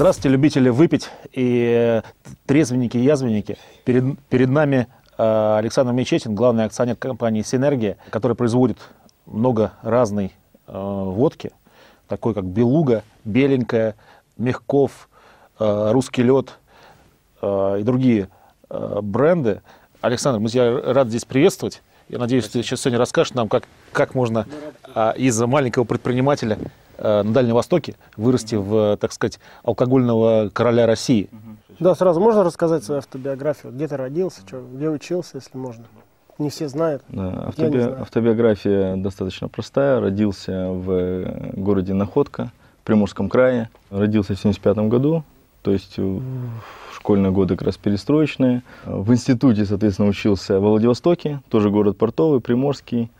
Здравствуйте, любители выпить и трезвенники и язвенники. Перед, перед нами э, Александр Мечетин, главный акционер компании «Синергия», который производит много разной э, водки, такой как «Белуга», «Беленькая», «Мягков», э, «Русский лед» и другие бренды. Александр, мы тебя рады здесь приветствовать. Я надеюсь, Спасибо. ты сейчас сегодня расскажешь нам, как, как можно из маленького предпринимателя Э, на Дальнем Востоке вырасти в, так сказать, алкогольного короля России. Да, сразу можно рассказать свою автобиографию? Где ты родился, что, где учился, если можно? Не все знают. Да, автоби... Автобиография достаточно простая. Родился в городе Находка, в Приморском крае. Родился в 75 году, то есть в школьные годы как раз перестроечные. В институте, соответственно, учился в Владивостоке, тоже город портовый, Приморский.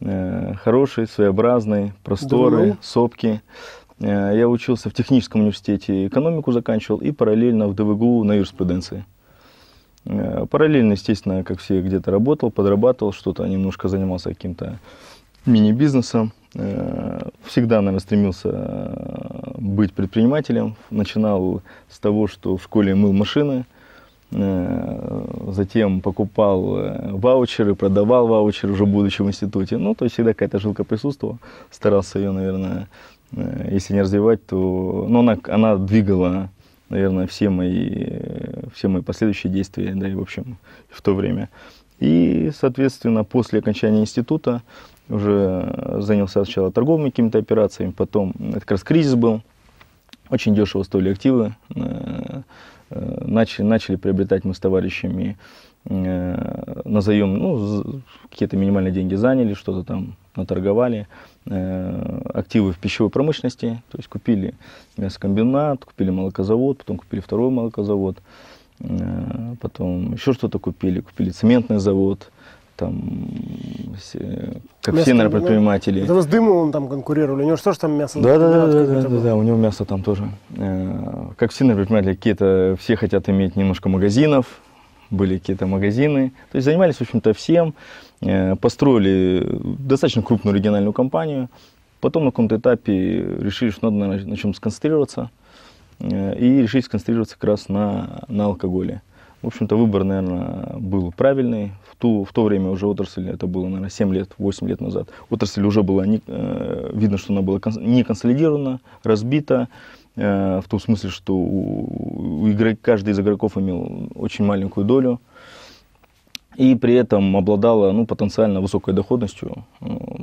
Э, хороший, своеобразный, просторы, сопки. Э, я учился в техническом университете, экономику заканчивал и параллельно в ДВГУ на юриспруденции. Э, параллельно, естественно, как все, где-то работал, подрабатывал что-то, немножко занимался каким-то мини-бизнесом. Всегда, наверное, стремился быть предпринимателем. Начинал с того, что в школе мыл машины – затем покупал э, ваучеры, продавал ваучеры уже будучи в институте. Ну, то есть всегда какая-то жилка присутствовала. Старался ее, наверное, э, если не развивать, то... Но она, она двигала, наверное, все мои, все мои последующие действия, да и, в общем, в то время. И, соответственно, после окончания института уже занялся сначала торговыми какими-то операциями, потом, это как раз кризис был, очень дешево стоили активы, Э, начали, начали приобретать мы с товарищами э, на заем, ну, какие-то минимальные деньги заняли, что-то там наторговали, э, активы в пищевой промышленности, то есть купили мясокомбинат, купили молокозавод, потом купили второй молокозавод, э, потом еще что-то купили, купили цементный завод, там, как мясо, все, наверное, предприниматели. Это с Дымовым там конкурировали, у него что ж там мясо? Да, да, да, да, да, да, у него мясо там тоже. Э, как все, наверное, предприниматели, какие-то, все хотят иметь немножко магазинов, были какие-то магазины, то есть занимались, в общем-то, всем, э, построили достаточно крупную региональную компанию, потом на каком-то этапе решили, что надо на, на чем сконцентрироваться, э, и решили сконцентрироваться как раз на, на алкоголе. В общем-то, выбор, наверное, был правильный. В, ту, в то время уже отрасль, это было, наверное, 7 лет, 8 лет назад, отрасль уже была, не, э, видно, что она была не консолидирована, разбита, э, в том смысле, что у, у игрок, каждый из игроков имел очень маленькую долю и при этом обладала ну, потенциально высокой доходностью,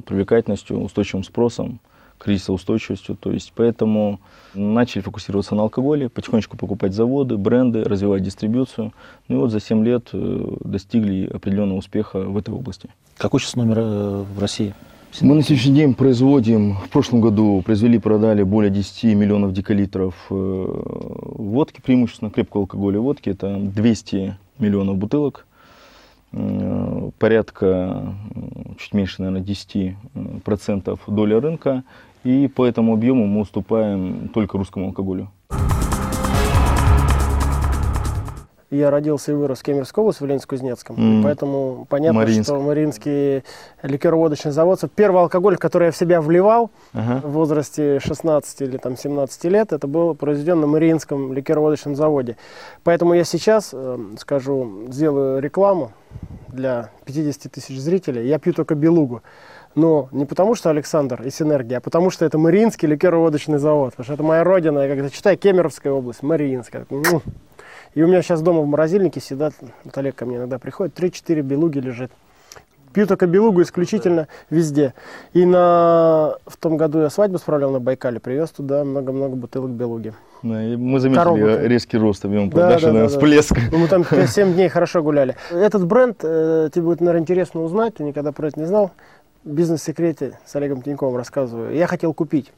привлекательностью, устойчивым спросом кризисоустойчивостью. То есть поэтому начали фокусироваться на алкоголе, потихонечку покупать заводы, бренды, развивать дистрибьюцию. Ну и вот за 7 лет э, достигли определенного успеха в этой области. Какой сейчас номер э, в России? Мы на сегодняшний день производим, в прошлом году произвели, продали более 10 миллионов декалитров э, водки, преимущественно крепкого алкоголя водки. Это 200 миллионов бутылок порядка чуть меньше, наверное, 10% доля рынка. И по этому объему мы уступаем только русскому алкоголю. Я родился и вырос в Кемеровской области, в Ленинск-Кузнецком. Mm. Поэтому понятно, Маринск. что Мариинский ликероводочный завод. Первый алкоголь, который я в себя вливал ага. в возрасте 16 или там, 17 лет, это был произведен на Мариинском ликероводочном заводе. Поэтому я сейчас, э, скажу, сделаю рекламу для 50 тысяч зрителей. Я пью только белугу. Но не потому, что Александр и Синергия, а потому, что это Мариинский ликероводочный завод. Потому что это моя родина. Я когда читаю Кемеровская область, Мариинская. И у меня сейчас дома в морозильнике всегда, вот Олег ко мне иногда приходит, 3-4 белуги лежит. Пью только белугу исключительно везде. И на... в том году я свадьбу справлял на Байкале, привез туда много-много бутылок белуги. Да, мы заметили Коробок. резкий рост объема продаж да, да, да, всплеск. Да. Ну, мы там 7 дней хорошо гуляли. Этот бренд, э, тебе будет, наверное, интересно узнать, ты никогда про это не знал. Бизнес-секрете с Олегом Тиньковым рассказываю. Я хотел купить.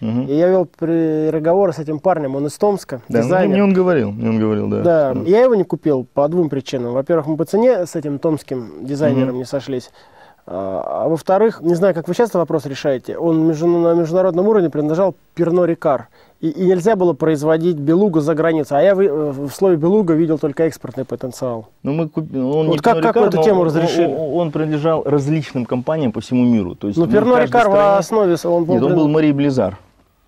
Угу. И я вел переговоры с этим парнем, он из Томска, да, дизайнер. Мне он говорил, мне он говорил, да. Да, что... я его не купил по двум причинам. Во-первых, мы по цене с этим томским дизайнером угу. не сошлись. А, а во-вторых, не знаю, как вы часто вопрос решаете, он на международном уровне принадлежал Перно Рикар. И, и нельзя было производить белугу за границей. А я в, в слове белуга видел только экспортный потенциал. Ну, мы куп... он вот как, как эту тему разрешили? Он, он принадлежал различным компаниям по всему миру. То есть, ну, Перно Рикар стране... в основе... Он был, Нет, он был Мари Близар.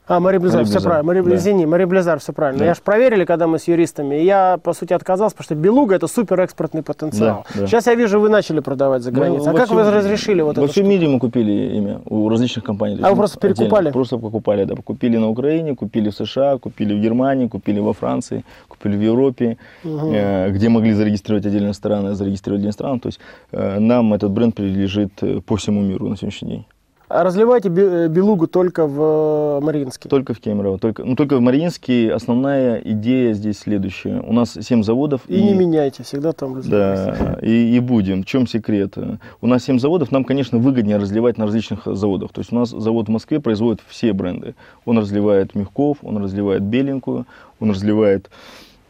А, Мари Близар, все правильно. Мари, да. Извини, Мари Близар, все правильно. Да. Я же проверили, когда мы с юристами, и я, по сути, отказался, потому что Белуга – это супер экспортный потенциал. Да, да. Сейчас я вижу, вы начали продавать за границей. Ну, а как всем, вы разрешили вот это? Во всем мире мы купили имя у различных компаний. А вы просто перекупали? Отдельно. Просто покупали, да. Купили на Украине, купили в США, купили в Германии, купили во Франции, купили в Европе, угу. э, где могли зарегистрировать отдельные страны, зарегистрировать отдельные страны. То есть э, нам этот бренд принадлежит э, по всему миру на сегодняшний день. А разливаете э, белугу только в э, Мариинске? Только в Кемерово. Только, ну, только в Мариинске основная идея здесь следующая. У нас 7 заводов. И, и не меняйте, всегда там разливаете. Да, и, и будем. В чем секрет? У нас 7 заводов, нам, конечно, выгоднее разливать на различных заводах. То есть у нас завод в Москве производит все бренды. Он разливает Мягков, он разливает Беленькую, он разливает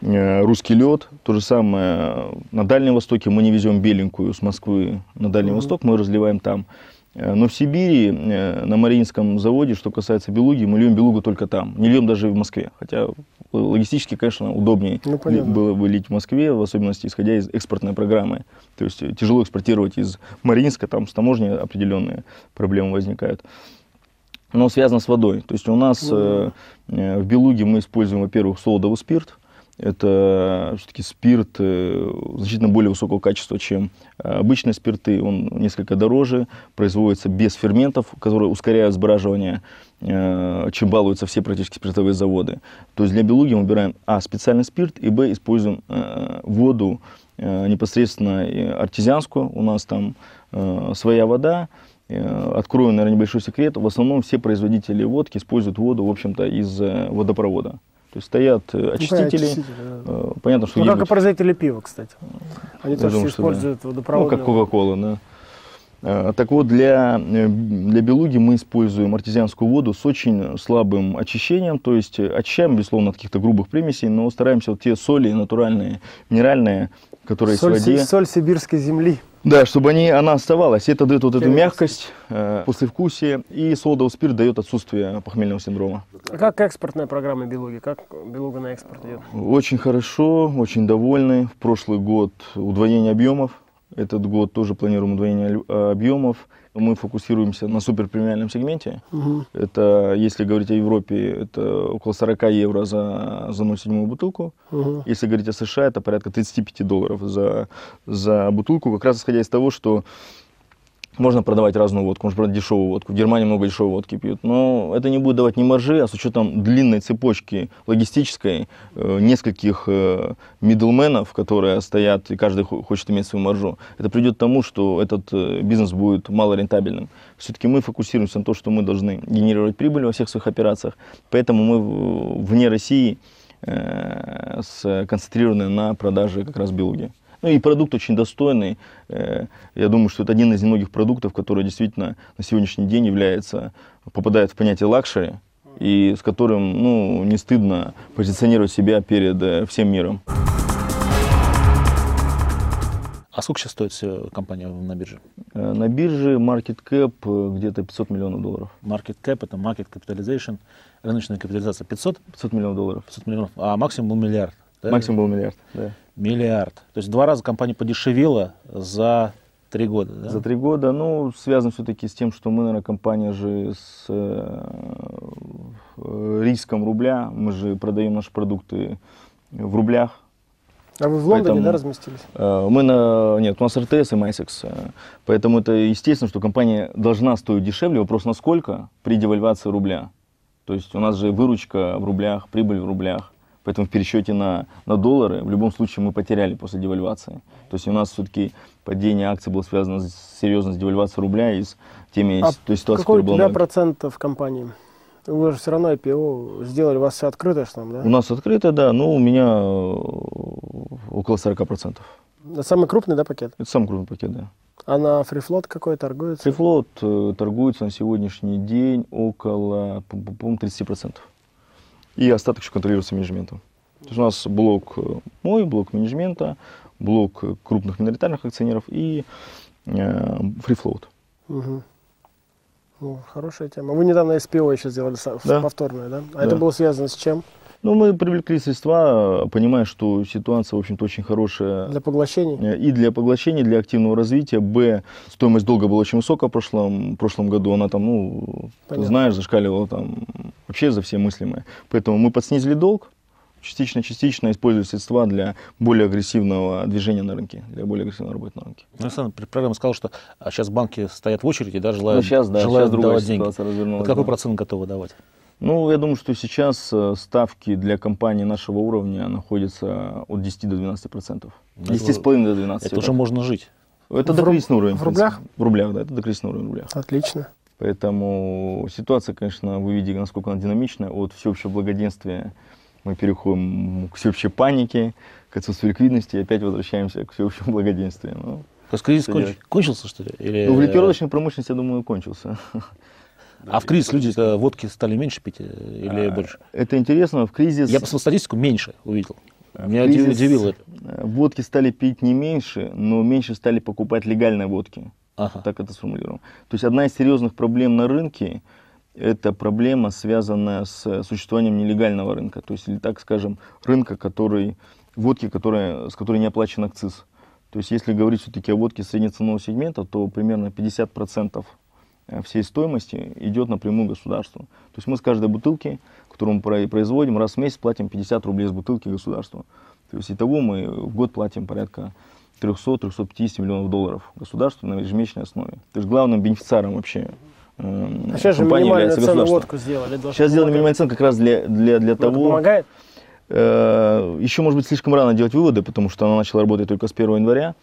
э, русский лед. То же самое на Дальнем Востоке мы не везем беленькую с Москвы на Дальний mm-hmm. Восток, мы разливаем там. Э, но в Сибири, э, на Мариинском заводе, что касается белуги, мы льем белугу только там. Не льем даже в Москве. Хотя логистически, конечно, удобнее ну, было бы лить в Москве, в особенности исходя из экспортной программы. То есть э, тяжело экспортировать из Мариинска, там с таможней определенные проблемы возникают. Но связано с водой. То есть у нас ну, э, в Белуге мы используем, во-первых, солодовый спирт, это все-таки спирт э, значительно более высокого качества, чем э, обычные спирты. Он несколько дороже, производится без ферментов, которые ускоряют сбраживание, э, чем балуются все практически спиртовые заводы. То есть для белуги мы выбираем а. специальный спирт, и б. используем воду непосредственно артезианскую. У нас там своя вода, Открою, наверное, небольшой секрет. В основном все производители водки используют воду, в общем-то, из водопровода. То есть стоят э, очистители. Ну, да. Э, понятно, что... Ну, как и производители пива, кстати. Они Я тоже думаю, используют да. водопроводную... Ну, как Кока-Кола, да. А, так вот, для, э, для белуги мы используем артезианскую воду с очень слабым очищением, то есть очищаем, безусловно, от каких-то грубых примесей, но стараемся вот те соли натуральные, минеральные, которые соль, в воде... Соль сибирской земли. Да, чтобы они, она оставалась. Это дает вот эту мягкость, э, послевкусие, и солодовый спирт дает отсутствие похмельного синдрома. А как экспортная программа Белуги? Как Белуга на экспорт идет? Очень хорошо, очень довольны. В прошлый год удвоение объемов. Этот год тоже планируем удвоение объемов мы фокусируемся на суперпремиальном сегменте. Угу. Это, если говорить о Европе, это около 40 евро за, за 0,7 бутылку. Угу. Если говорить о США, это порядка 35 долларов за, за бутылку, как раз исходя из того, что можно продавать разную водку, можно продать дешевую водку. В Германии много дешевой водки пьют. Но это не будет давать ни маржи, а с учетом длинной цепочки логистической, э, нескольких э, мидлменов, которые стоят, и каждый хочет иметь свою маржу, это придет к тому, что этот э, бизнес будет малорентабельным. Все-таки мы фокусируемся на том, что мы должны генерировать прибыль во всех своих операциях. Поэтому мы вне России сконцентрированы на продаже как раз белуги. Ну и продукт очень достойный. Э, я думаю, что это один из немногих продуктов, который действительно на сегодняшний день является, попадает в понятие luxury, и с которым ну, не стыдно позиционировать себя перед э, всем миром. А сколько сейчас стоит компания на бирже? Э, на бирже market cap где-то 500 миллионов долларов. Market cap это market capitalization, рыночная капитализация 500? 500 миллионов долларов. 500 миллионов, а максимум был миллиард? Да? Максимум был миллиард, да. Миллиард. То есть два раза компания подешевела за три года, да? За три года, ну, связано все-таки с тем, что мы, наверное, компания же с э, риском рубля, мы же продаем наши продукты в рублях. А вы в Лондоне, поэтому, да, разместились? Э, мы на, нет, у нас РТС и Майсекс, э, поэтому это естественно, что компания должна стоить дешевле, вопрос насколько при девальвации рубля. То есть у нас же выручка в рублях, прибыль в рублях. Поэтому в пересчете на, на доллары в любом случае мы потеряли после девальвации. То есть у нас все-таки падение акций было связано с, серьезно с девальвацией рубля и с теми а той ситуацией, какой у тебя процент в компании? Вы же все равно IPO сделали, у вас все открыто что там, да? У нас открыто, да, но у меня э, около 40%. Это самый крупный, да, пакет? Это самый крупный пакет, да. А на фрифлот какой торгуется? Фрифлот э, торгуется на сегодняшний день около, по-моему, 30% и остаток еще контролируется менеджментом. То есть у нас блок э, мой, блок менеджмента, блок крупных миноритарных акционеров и э, free float. Угу. Ну, хорошая тема. Вы недавно SPO еще сделали да. повторную, да? А да. это было связано с чем? Ну, мы привлекли средства, понимая, что ситуация, в общем-то, очень хорошая. Для поглощения? И для поглощения, для активного развития. Б, стоимость долга была очень высокая в прошлом, в прошлом году. Она там, ну, Понятно. ты знаешь, зашкаливала там вообще за все мыслимые. Поэтому мы подснизили долг, частично-частично используя средства для более агрессивного движения на рынке, для более агрессивной работы на рынке. Ну, Александр, программа сказал, что сейчас банки стоят в очереди, да, желают, ну, сейчас, да, желают сейчас давать деньги. Вот какой да. процент готовы давать? Ну, я думаю, что сейчас э, ставки для компаний нашего уровня находятся от 10 до 12 процентов. 10,5 до 12. Это уже можно жить. Это докризисный уровень. В рублях? В рублях, да, это докризисный уровень в рублях. Отлично. Поэтому ситуация, конечно, вы видите, насколько она динамичная. От всеобщего благоденствия мы переходим к всеобщей панике, к отсутствию ликвидности и опять возвращаемся к всеобщему благоденствию. Ну, То есть кризис конч... кончился, что ли? Или... Ну, в ликеровочной промышленности, я думаю, кончился. А в кризис люди водки стали меньше пить э, или а, больше? Это интересно, в кризис... Я посмотрел статистику, меньше увидел. Меня кризис... удивило это. Э, водки стали пить не меньше, но меньше стали покупать легальной водки. Ага. Так это сформулируем. То есть одна из серьезных проблем на рынке – это проблема, связанная с существованием нелегального рынка. То есть, или так скажем, рынка, который, водки, которая, с которой не оплачен акциз. То есть, если говорить все-таки о водке среднеценового сегмента, то примерно 50% Э, всей стоимости идет напрямую государству. То есть мы с каждой бутылки, которую мы производим, раз в месяц платим 50 рублей с бутылки государству. То есть итого мы в год платим порядка 300-350 миллионов долларов государству на ежемесячной основе. То есть главным бенефициаром вообще э, а сейчас же минимальную цену водку сделали. Сейчас сделали минимальную цену как раз для, для, для того... помогает? Э, еще, может быть, слишком рано делать выводы, потому что она начала работать только с 1 января.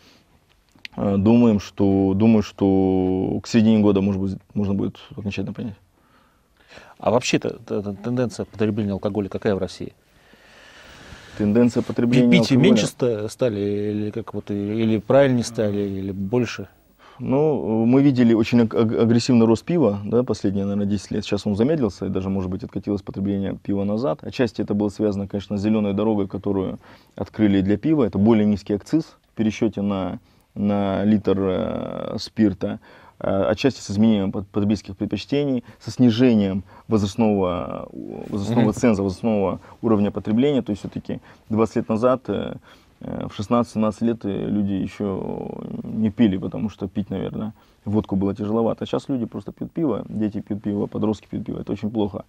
Э, думаем, что, думаю, что к середине года, может быть, можно будет окончательно понять. А вообще-то тенденция потребления алкоголя какая в России? Тенденция потребления Пить алкоголя... меньше стали, или как вот, или правильнее стали, или больше? Ну, мы видели очень агрессивный рост пива, да, последние, наверное, 10 лет. Сейчас он замедлился, и даже, может быть, откатилось потребление пива назад. Отчасти это было связано, конечно, с зеленой дорогой, которую открыли для пива. Это более низкий акциз в пересчете на на литр э, спирта, э, отчасти с изменением потребительских предпочтений, со снижением возрастного, возрастного mm-hmm. ценза, возрастного уровня потребления. То есть все-таки 20 лет назад, э, в 16-17 лет люди еще не пили, потому что пить, наверное, водку было тяжеловато. А сейчас люди просто пьют пиво, дети пьют пиво, подростки пьют пиво. Это очень плохо.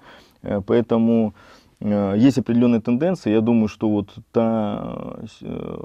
Поэтому Э, есть определенные тенденции. Я думаю, что вот та, э,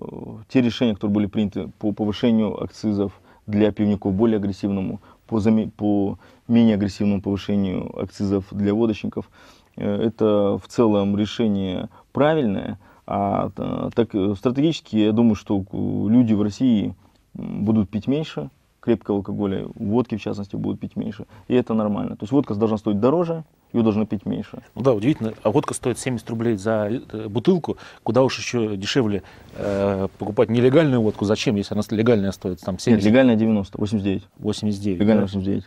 те решения, которые были приняты по повышению акцизов для пивников более агрессивному, по, по менее агрессивному повышению акцизов для водочников, э, это в целом решение правильное. А так стратегически я думаю, что люди в России будут пить меньше крепкого алкоголя, водки в частности будут пить меньше. И это нормально. То есть водка должна стоить дороже, ее должны пить меньше. Ну да, удивительно. А водка стоит 70 рублей за э, бутылку. Куда уж еще дешевле э, покупать нелегальную водку. Зачем, если она легальная стоит там 70? Нет, легальная 90, 89. 89. Легальная да? 89.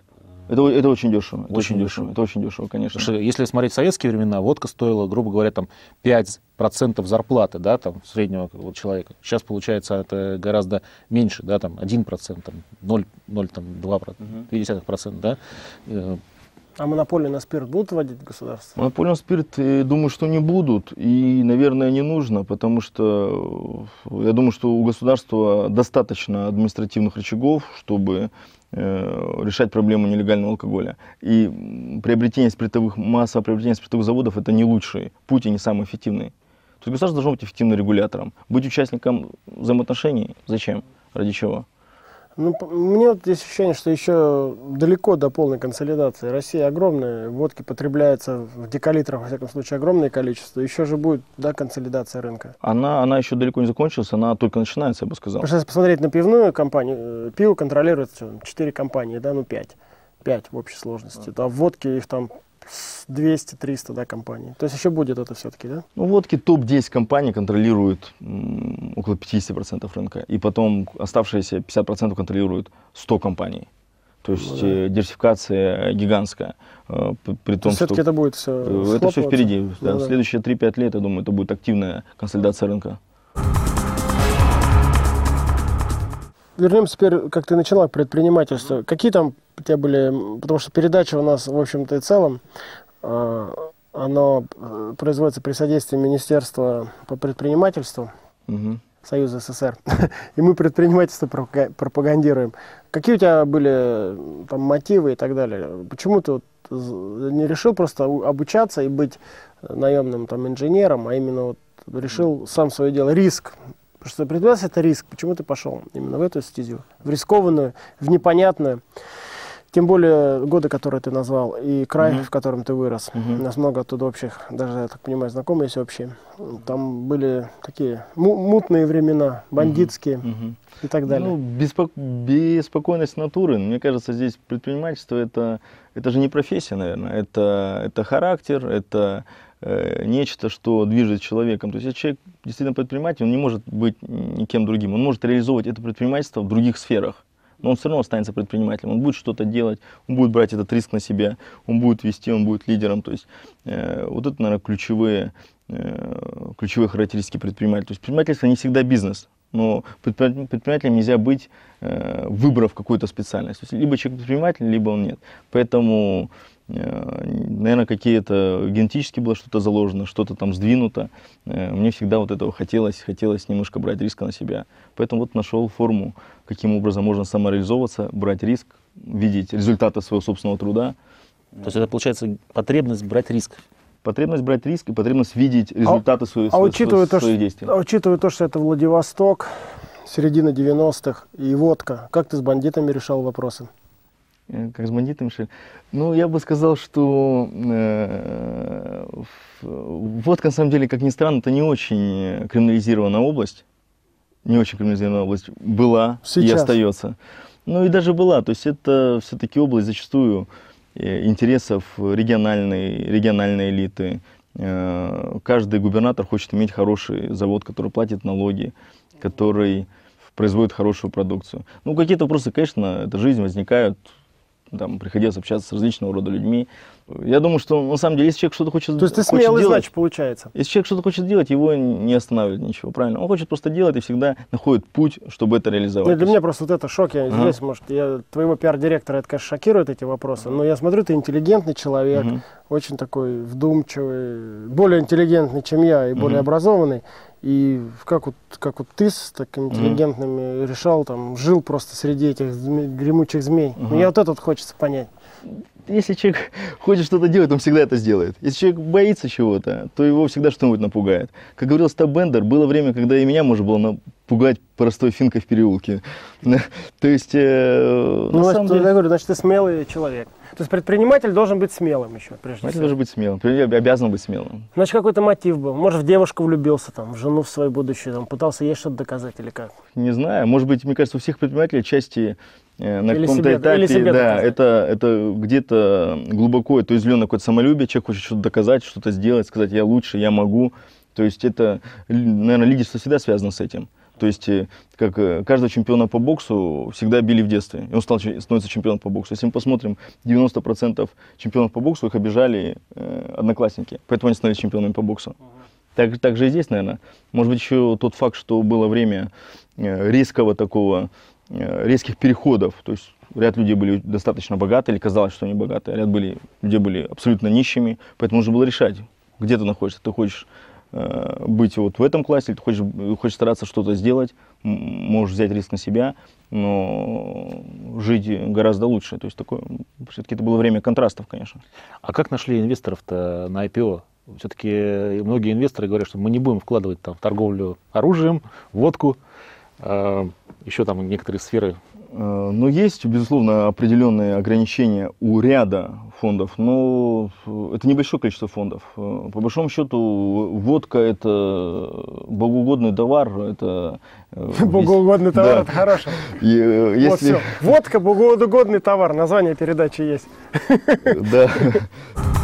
Это, это очень дешево. Это очень, дешево. Это очень дешево, конечно. Потому что если смотреть советские времена, водка стоила, грубо говоря, там 5% зарплаты, да, там, среднего вот, человека. Сейчас, получается, это гораздо меньше, да, там 1%, там, 0, 0 там, 2%, угу. 0,2%, да. А монополию на спирт будут вводить государство? Монополию на спирт, э, думаю, что не будут. И, наверное, не нужно, потому что э, я думаю, что у государства достаточно административных рычагов, чтобы э, решать проблему нелегального алкоголя. И приобретение спиртовых, массовое приобретение спиртовых заводов – это не лучший путь и не самый эффективный. То есть государство должно быть эффективным регулятором. Быть участником взаимоотношений – зачем? Ради чего? Ну, мне вот есть ощущение, что еще далеко до полной консолидации. Россия огромная, водки потребляется в декалитрах, во всяком случае, огромное количество. Еще же будет, да, консолидация рынка. Она, она еще далеко не закончилась, она только начинается, я бы сказал. Если посмотреть на пивную компанию, э, пиво контролирует четыре компании, да, ну пять. Пять в общей сложности. А в водке их там 200-300 да, компаний. То есть еще будет это все-таки, да? Ну, водки топ-10 компаний контролируют около 50% рынка. И потом оставшиеся 50% контролируют 100 компаний. То есть ну, да. Э, диверсификация гигантская. Э, при том, все-таки это будет все э, Это все впереди. Ну, да. Да. Следующие 3-5 лет, я думаю, это будет активная консолидация рынка. Вернемся теперь, как ты начала, к предпринимательству. Какие там у тебя были, потому что передача у нас, в общем-то и целом, э, оно э, производится при содействии Министерства по предпринимательству. Угу. Союза СССР, и мы предпринимательство пропагандируем. Какие у тебя были там мотивы и так далее? Почему ты вот не решил просто обучаться и быть наемным там инженером, а именно вот решил сам свое дело, риск, Потому что предпринимательство – это риск. Почему ты пошел именно в эту стезю? В рискованную, в непонятную. Тем более годы, которые ты назвал, и край, mm-hmm. в котором ты вырос. Mm-hmm. У нас много оттуда общих, даже, я так понимаю, знакомые есть общие. Там были такие мутные времена, бандитские mm-hmm. и так далее. Ну, беспок... беспокойность натуры. Мне кажется, здесь предпринимательство это, это же не профессия, наверное. Это, это характер, это э, нечто, что движет человеком. То есть, человек действительно предприниматель, он не может быть никем другим. Он может реализовывать это предпринимательство в других сферах но он все равно останется предпринимателем, он будет что-то делать, он будет брать этот риск на себя, он будет вести, он будет лидером. То есть э, вот это, наверное, ключевые, э, ключевые характеристики предпринимателя. То есть предпринимательство не всегда бизнес, но предпринимателем нельзя быть, э, выбрав какую-то специальность. То есть либо человек предприниматель, либо он нет. Поэтому Э, наверное, какие-то генетически было что-то заложено, что-то там сдвинуто. Э, мне всегда вот этого хотелось, хотелось немножко брать риска на себя. Поэтому вот нашел форму, каким образом можно самореализовываться, брать риск, видеть результаты своего собственного труда. То есть это получается потребность брать риск. Потребность брать риск и потребность видеть а результаты а, своих, а учитывая то, своих действий. А учитывая то, что это Владивосток, середина 90-х и водка, как ты с бандитами решал вопросы? Э, как с бандитами шли. Ну, я бы сказал, что э, водка, на самом деле, как ни странно, это не очень криминализированная область. Не очень криминализированная область была Сейчас. и остается. Ну и даже была. То есть это все-таки область зачастую интересов региональной, региональной элиты. Э, каждый губернатор хочет иметь хороший завод, который платит налоги, который производит хорошую продукцию. Ну, какие-то вопросы, конечно, это жизнь, возникают там приходилось общаться с различного рода людьми. Я думаю, что на самом деле, если человек что-то хочет То есть ты смелый, делать, значит, получается? Если человек что-то хочет делать, его не останавливает ничего, правильно? Он хочет просто делать и всегда находит путь, чтобы это реализовать. Нет, для меня просто вот это шок. Я ага. здесь, может, я твоего пиар-директора, это, конечно, шокирует эти вопросы, но я смотрю, ты интеллигентный человек, ага. очень такой вдумчивый, более интеллигентный, чем я, и более ага. образованный. И как вот, как вот ты с такими интеллигентными mm. решал, там, жил просто среди этих зме- гремучих змей. Uh-huh. Мне вот этот хочется понять. Если человек хочет что-то делать, он всегда это сделает. Если человек боится чего-то, то его всегда что-нибудь напугает. Как говорил Стаб Бендер, было время, когда и меня можно было напугать простой финкой в переулке. То есть, э, ну, на самом деле... Я говорю, значит, ты смелый человек. То есть предприниматель должен быть смелым еще, прежде всего. должен быть смелым, обязан быть смелым. Значит, какой-то мотив был. Может, в девушку влюбился, там, в жену в свою будущую, там, пытался ей что-то доказать или как? Не знаю. Может быть, мне кажется, у всех предпринимателей части на каком-то этапе, себе да, это, это где-то глубоко, это изленное какое-то самолюбие, человек хочет что-то доказать, что-то сделать, сказать, я лучше, я могу. То есть это, наверное, лидерство всегда связано с этим. То есть, э, как э, каждого чемпиона по боксу всегда били в детстве, и он стал, становится чемпионом по боксу. Если мы посмотрим, 90% чемпионов по боксу их обижали э, одноклассники, поэтому они становились чемпионами по боксу. Так, так же и здесь, наверное. Может быть, еще тот факт, что было время э, резкого такого, э, резких переходов, то есть ряд людей были достаточно богаты, или казалось, что они богатые, а ряд были, людей были абсолютно нищими, поэтому нужно было решать, где ты находишься. Ты хочешь Э, быть вот в этом классе, или ты хочешь, хочешь стараться что-то сделать, можешь взять риск на себя, но жить гораздо лучше. То есть такое, все-таки это было время контрастов, конечно. А как нашли инвесторов-то на IPO? Все-таки многие инвесторы говорят, что мы не будем вкладывать там, в торговлю оружием, водку, э, еще там некоторые сферы Э, но есть, безусловно, определенные ограничения у ряда фондов, но это небольшое количество фондов. Э, по большому счету, водка – это богоугодный товар. Это... Э, богоугодный товар – это хорошо. Если... Вот все. Водка – богоугодный товар. Название передачи есть. Да.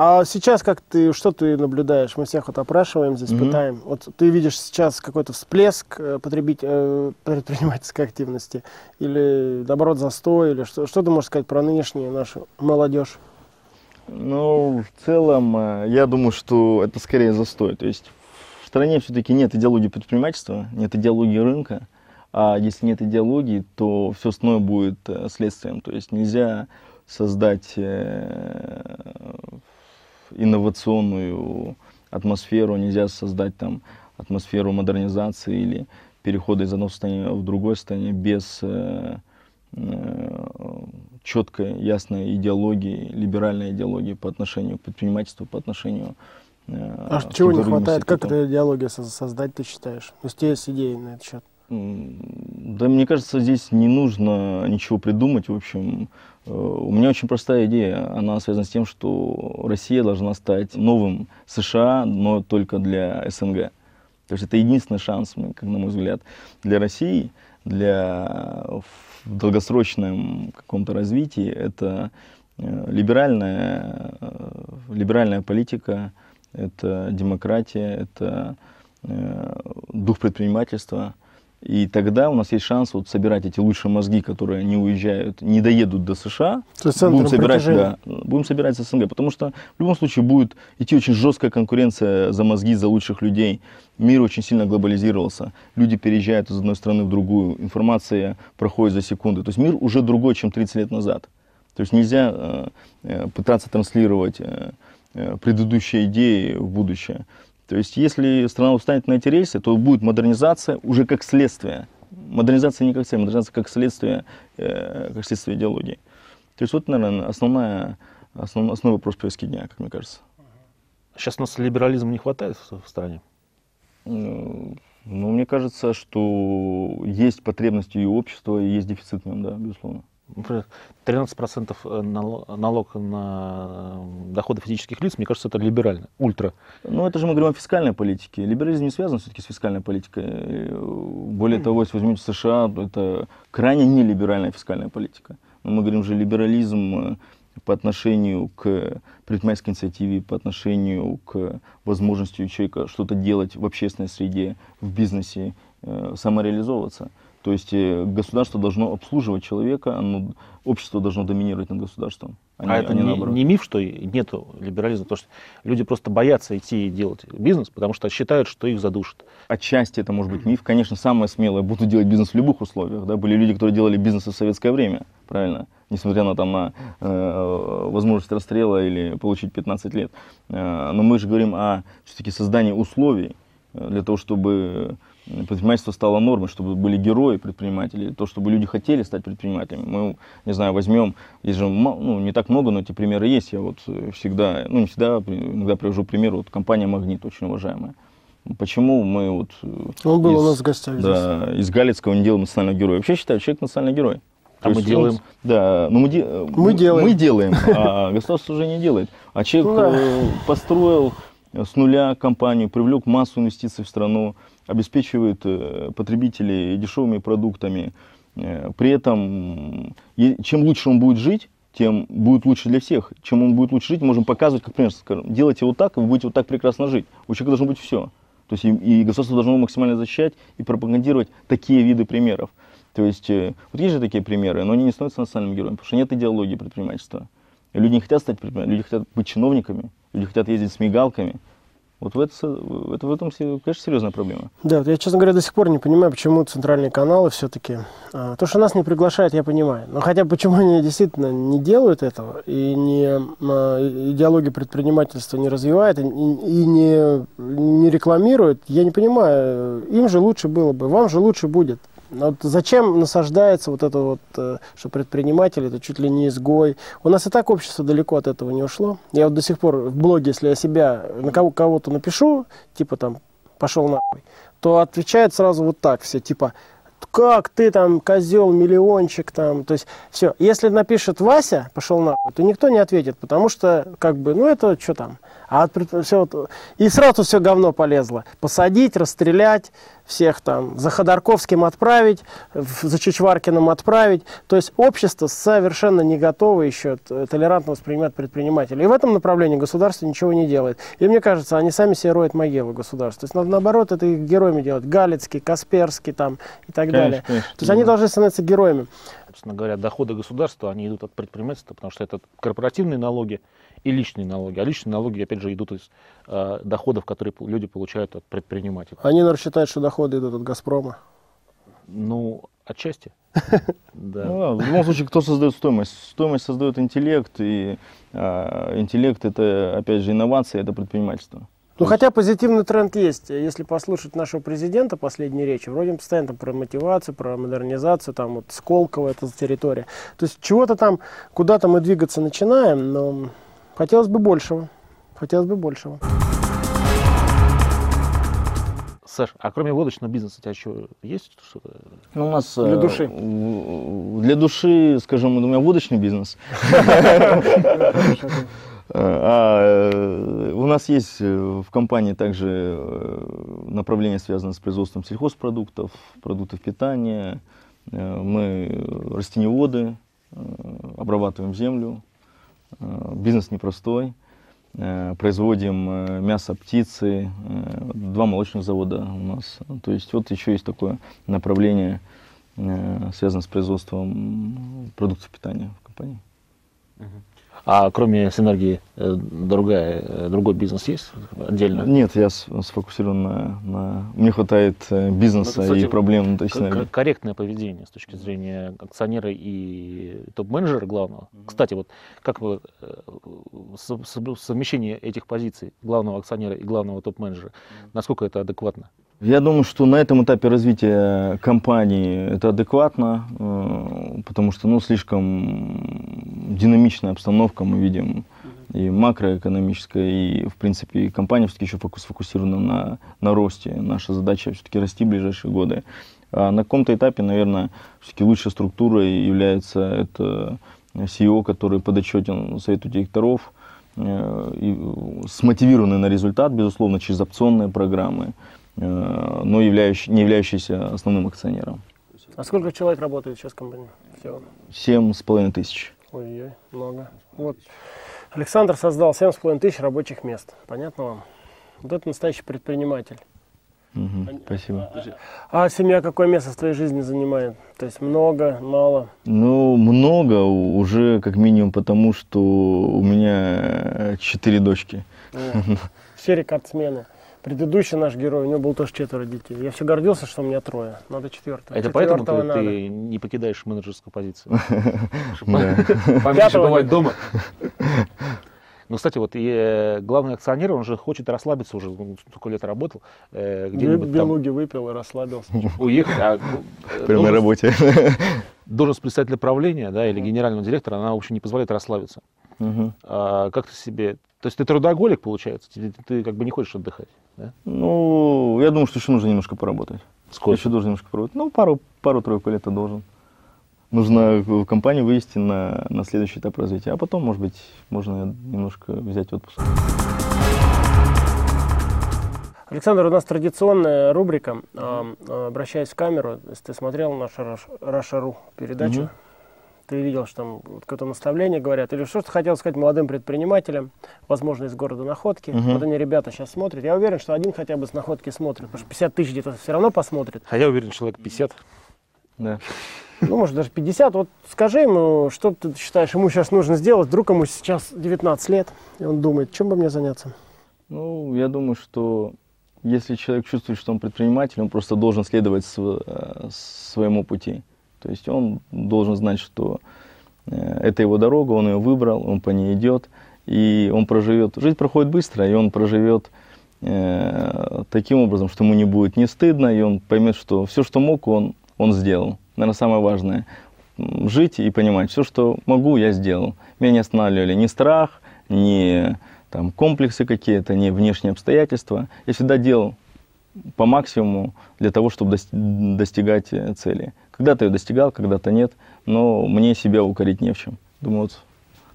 А сейчас как ты, что ты наблюдаешь? Мы всех вот опрашиваем здесь, mm-hmm. пытаем. Вот ты видишь сейчас какой-то всплеск э, потребить, э, предпринимательской активности или, наоборот, застой, или что, что ты можешь сказать про нынешнюю нашу молодежь? Ну, в целом, э, я думаю, что это скорее застой. То есть в стране все-таки нет идеологии предпринимательства, нет идеологии рынка. А если нет идеологии, то все остальное будет следствием. То есть нельзя создать инновационную атмосферу, нельзя создать там атмосферу модернизации или перехода из одного состояния в другое состояние без э, э, четкой, ясной идеологии, либеральной идеологии по отношению к предпринимательству, по отношению а чего не хватает? Как эту идеологию создать, ты считаешь? То есть есть идеи на этот счет? Да, мне кажется, здесь не нужно ничего придумать. В общем, э, у меня очень простая идея. Она связана с тем, что Россия должна стать новым США, но только для СНГ. То есть это единственный шанс, как на мой взгляд, для России, для в долгосрочном каком-то развитии. Это э, либеральная, э, либеральная политика, это демократия, это дух предпринимательства – и тогда у нас есть шанс вот собирать эти лучшие мозги, которые не уезжают, не доедут до США. Будем собирать, да, будем собирать с СНГ, потому что в любом случае будет идти очень жесткая конкуренция за мозги, за лучших людей. Мир очень сильно глобализировался. Люди переезжают из одной страны в другую. Информация проходит за секунды. То есть мир уже другой, чем 30 лет назад. То есть нельзя э, э пытаться транслировать э, э, предыдущие идеи в будущее. То есть, если страна устанет на эти рельсы, то будет модернизация уже как следствие. Модернизация не как цель, модернизация как следствие, э, как следствие идеологии. То есть, вот, наверное, основная, основной, основной вопрос повестки дня, как мне кажется. Сейчас у нас либерализма не хватает в, в стране? Ну, ну, мне кажется, что есть потребность и общества, и есть дефицит в нем, да, безусловно. Например, 13% э, налог на э, доходы физических лиц, мне кажется, это либерально, ультра. Ну, это же мы говорим о фискальной политике. Либерализм не связан все-таки с фискальной политикой. Э, более того, если возьмете США, это крайне нелиберальная фискальная политика. Но мы говорим же либерализм по отношению к предпринимательской инициативе, по отношению к возможности у человека что-то делать в общественной среде, в бизнесе, самореализовываться. То есть э, государство должно обслуживать человека, оно, общество должно доминировать над государством. А, а это не, не миф, что нет либерализма, потому что люди просто боятся идти и делать бизнес, потому что считают, что их задушат. Отчасти это может быть миф. Конечно, самое смелое, буду делать бизнес в любых условиях. Да? Были люди, которые делали бизнес в советское время, правильно? Несмотря на, там, на э, возможность расстрела или получить 15 лет. Э, но мы же говорим о все-таки создании условий э, для того, чтобы предпринимательство стало нормой, чтобы были герои предпринимателей, то, чтобы люди хотели стать предпринимателями. Мы, не знаю, возьмем, есть же ну, не так много, но эти примеры есть. Я вот всегда, ну не всегда, иногда привожу пример, вот компания «Магнит», очень уважаемая. Почему мы вот... Он был из, у нас в гостях Да, здесь. из Галицкого не делаем национального героя. Вообще считаю, человек национальный герой. А мы делаем? Он, да, ну мы, де, мы делаем. Мы делаем, а государство уже не делает. А человек э, построил с нуля компанию, привлек массу инвестиций в страну, обеспечивает э, потребителей дешевыми продуктами. Э, при этом, чем лучше он будет жить, тем будет лучше для всех. Чем он будет лучше жить, можем показывать, как пример, скажем, делайте вот так, и вы будете вот так прекрасно жить. У человека должно быть все. То есть и, и государство должно максимально защищать и пропагандировать такие виды примеров. То есть э, вот есть же такие примеры, но они не становятся национальным героем, потому что нет идеологии предпринимательства. Люди не хотят стать предпринимателями, люди хотят быть чиновниками, люди хотят ездить с мигалками, вот в, это, это, в этом, конечно, серьезная проблема. Да, я, честно говоря, до сих пор не понимаю, почему центральные каналы все-таки... А, то, что нас не приглашают, я понимаю. Но хотя почему они действительно не делают этого и не, а, идеологию предпринимательства не развивают и, и не, не рекламируют, я не понимаю. Им же лучше было бы, вам же лучше будет. Вот зачем насаждается вот это вот, э, что предприниматель это чуть ли не изгой? У нас и так общество далеко от этого не ушло. Я вот до сих пор в блоге, если я себя на кого- кого-то напишу, типа там пошел нахуй, то отвечают сразу вот так все, типа как ты там, козел, миллиончик там, то есть все. Если напишет Вася, пошел нахуй, то никто не ответит, потому что, как бы, ну это что там. А от, все вот, и сразу все говно полезло. Посадить, расстрелять, всех там за Ходорковским отправить, за Чичваркиным отправить. То есть общество совершенно не готово еще толерантно воспринимать предпринимателей. И в этом направлении государство ничего не делает. И мне кажется, они сами себе роют могилу государства. То есть наоборот, это их героями делать. Галицкий, Касперский там и так конечно, далее. Конечно, То есть да. они должны становиться героями. Собственно говоря, доходы государства, они идут от предпринимательства, потому что это корпоративные налоги, и личные налоги. А личные налоги, опять же, идут из э, доходов, которые люди получают от предпринимателей. Они, наверное, считают, что доходы идут от «Газпрома». Ну, Отчасти. Да. Ну, в любом случае, кто создает стоимость? Стоимость создает интеллект, и а, интеллект это, опять же, инновация, это предпринимательство. Ну, хотя позитивный тренд есть. Если послушать нашего президента последней речи, вроде он постоянно там про мотивацию, про модернизацию, там вот Сколково, эта территория. То есть чего-то там, куда-то мы двигаться начинаем, но хотелось бы большего. Хотелось бы большего. Саш, а кроме водочного бизнеса у тебя еще есть что-то? Ну, у нас для э, души. Для души, скажем, у меня водочный бизнес. А э, у нас есть э, в компании также направление, связанное с производством сельхозпродуктов, продуктов питания. Мы растениеводы, обрабатываем землю. Бизнес непростой. Э, производим э, мясо птицы, э, два молочных завода у нас. То есть вот еще есть такое направление, связанное с производством продуктов питания в компании. А кроме синергии э, другая, э, другой бизнес есть отдельно? Нет, я сфокусирован на... на... Мне хватает э, бизнеса ну, кстати, и проблем. То есть, корректное поведение с точки зрения акционера и топ-менеджера главного. Угу. Кстати, вот как вы совмещение этих позиций главного акционера и главного топ-менеджера, угу. насколько это адекватно? Я думаю, что на этом этапе развития компании это адекватно, э, потому что ну, слишком динамичная обстановка мы видим и макроэкономическая, и, в принципе, компания все-таки еще сфокусирована на, на росте. Наша задача все-таки расти в ближайшие годы. А на каком-то этапе, наверное, все-таки лучшей структурой является это CEO, который подотчетен совету директоров, э, и смотивированный на результат, безусловно, через опционные программы. Э, но являющий, не являющийся основным акционером. А сколько человек работает сейчас в компании? Семь с половиной тысяч. Ой-ой, много. Вот. Александр создал семь с половиной тысяч рабочих мест. Понятно вам? Вот это настоящий предприниматель. Угу, спасибо. А, а семья какое место в твоей жизни занимает? То есть много, мало? Ну, много уже как минимум потому, что у меня четыре дочки. Все рекордсмены. Предыдущий наш герой, у него был тоже четверо детей. Я все гордился, что у меня трое. Надо четвертого. Это поэтому ты, надо. ты не покидаешь менеджерскую позицию? Поменьше бывать дома. Ну, кстати, вот и э, главный акционер, он же хочет расслабиться уже, сколько лет работал. Э, где-нибудь Белуги выпил и расслабился. Уехать. А, э, Прямо на работе. Должность председателя правления, да, или генерального директора, она, в общем, не позволяет расслабиться. Угу. А, как ты себе... То есть ты трудоголик, получается? Ты, ты, ты как бы не хочешь отдыхать? Да? Ну, я думаю, что еще нужно немножко поработать. Сколько? Еще должен немножко поработать. Ну, пару, пару-тройку лет должен. Нужно в компанию вывести на, на следующий этап развития. А потом, может быть, можно немножко взять отпуск. Александр, у нас традиционная рубрика. Обращаясь в камеру, если ты смотрел нашу Раша.ру передачу, mm-hmm ты видел, что там какое-то наставление говорят, или что-то хотел сказать молодым предпринимателям, возможно, из города Находки. Угу. Вот они, ребята, сейчас смотрят. Я уверен, что один хотя бы с Находки смотрит, потому что 50 тысяч где-то все равно посмотрит. А я уверен, человек 50. Да. Ну, может, даже 50. Вот скажи ему, что ты считаешь, ему сейчас нужно сделать, вдруг ему сейчас 19 лет, и он думает, чем бы мне заняться? Ну, я думаю, что если человек чувствует, что он предприниматель, он просто должен следовать э, своему пути. То есть он должен знать, что э, это его дорога, он ее выбрал, он по ней идет, и он проживет. Жизнь проходит быстро, и он проживет э, таким образом, что ему не будет не стыдно, и он поймет, что все, что мог, он, он сделал. Наверное, самое важное жить и понимать, все, что могу, я сделал. Меня не останавливали ни страх, ни там, комплексы какие-то, ни внешние обстоятельства. Я всегда делал по максимуму для того, чтобы достигать э, цели. Когда-то ее достигал, когда-то нет, но мне себя укорить не в чем. Думаю, вот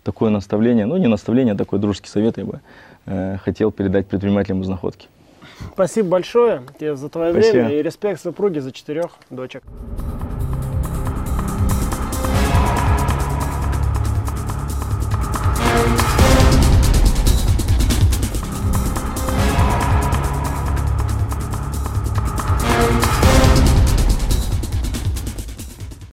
такое наставление, ну не наставление, а такой дружеский совет я бы э, хотел передать предпринимателям из находки. Спасибо большое тебе за твое Спасибо. время и респект супруге за четырех дочек.